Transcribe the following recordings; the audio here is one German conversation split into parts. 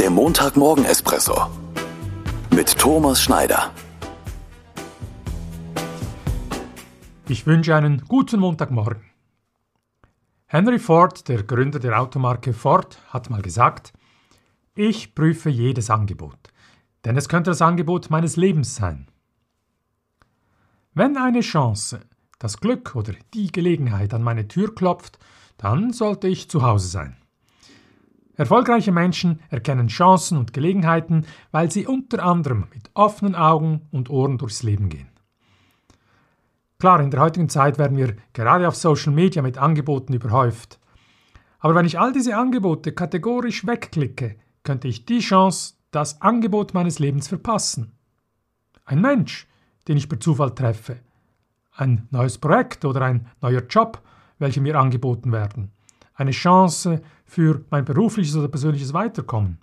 Der Montagmorgen-Espresso mit Thomas Schneider. Ich wünsche einen guten Montagmorgen. Henry Ford, der Gründer der Automarke Ford, hat mal gesagt, ich prüfe jedes Angebot, denn es könnte das Angebot meines Lebens sein. Wenn eine Chance, das Glück oder die Gelegenheit an meine Tür klopft, dann sollte ich zu Hause sein. Erfolgreiche Menschen erkennen Chancen und Gelegenheiten, weil sie unter anderem mit offenen Augen und Ohren durchs Leben gehen. Klar, in der heutigen Zeit werden wir gerade auf Social Media mit Angeboten überhäuft. Aber wenn ich all diese Angebote kategorisch wegklicke, könnte ich die Chance, das Angebot meines Lebens verpassen. Ein Mensch, den ich per Zufall treffe. Ein neues Projekt oder ein neuer Job, welche mir angeboten werden. Eine Chance für mein berufliches oder persönliches Weiterkommen.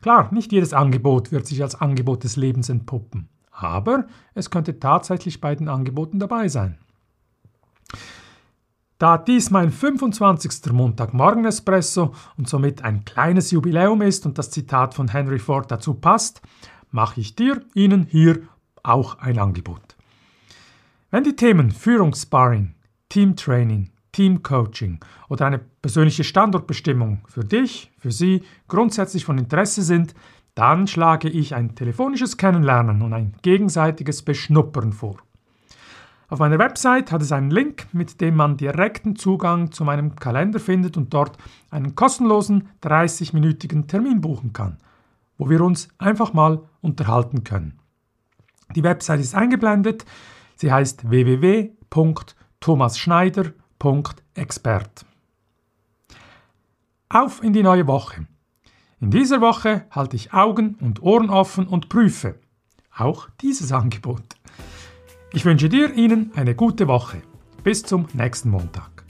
Klar, nicht jedes Angebot wird sich als Angebot des Lebens entpuppen aber es könnte tatsächlich bei den Angeboten dabei sein. Da dies mein 25. Montagmorgen-Espresso und somit ein kleines Jubiläum ist und das Zitat von Henry Ford dazu passt, mache ich dir, Ihnen hier auch ein Angebot. Wenn die Themen Führungssparring, Teamtraining, Teamcoaching oder eine persönliche Standortbestimmung für dich, für Sie grundsätzlich von Interesse sind, dann schlage ich ein telefonisches Kennenlernen und ein gegenseitiges Beschnuppern vor. Auf meiner Website hat es einen Link, mit dem man direkten Zugang zu meinem Kalender findet und dort einen kostenlosen 30-minütigen Termin buchen kann, wo wir uns einfach mal unterhalten können. Die Website ist eingeblendet. Sie heißt www.thomasschneider.expert. Auf in die neue Woche. In dieser Woche halte ich Augen und Ohren offen und prüfe auch dieses Angebot. Ich wünsche dir Ihnen eine gute Woche. Bis zum nächsten Montag.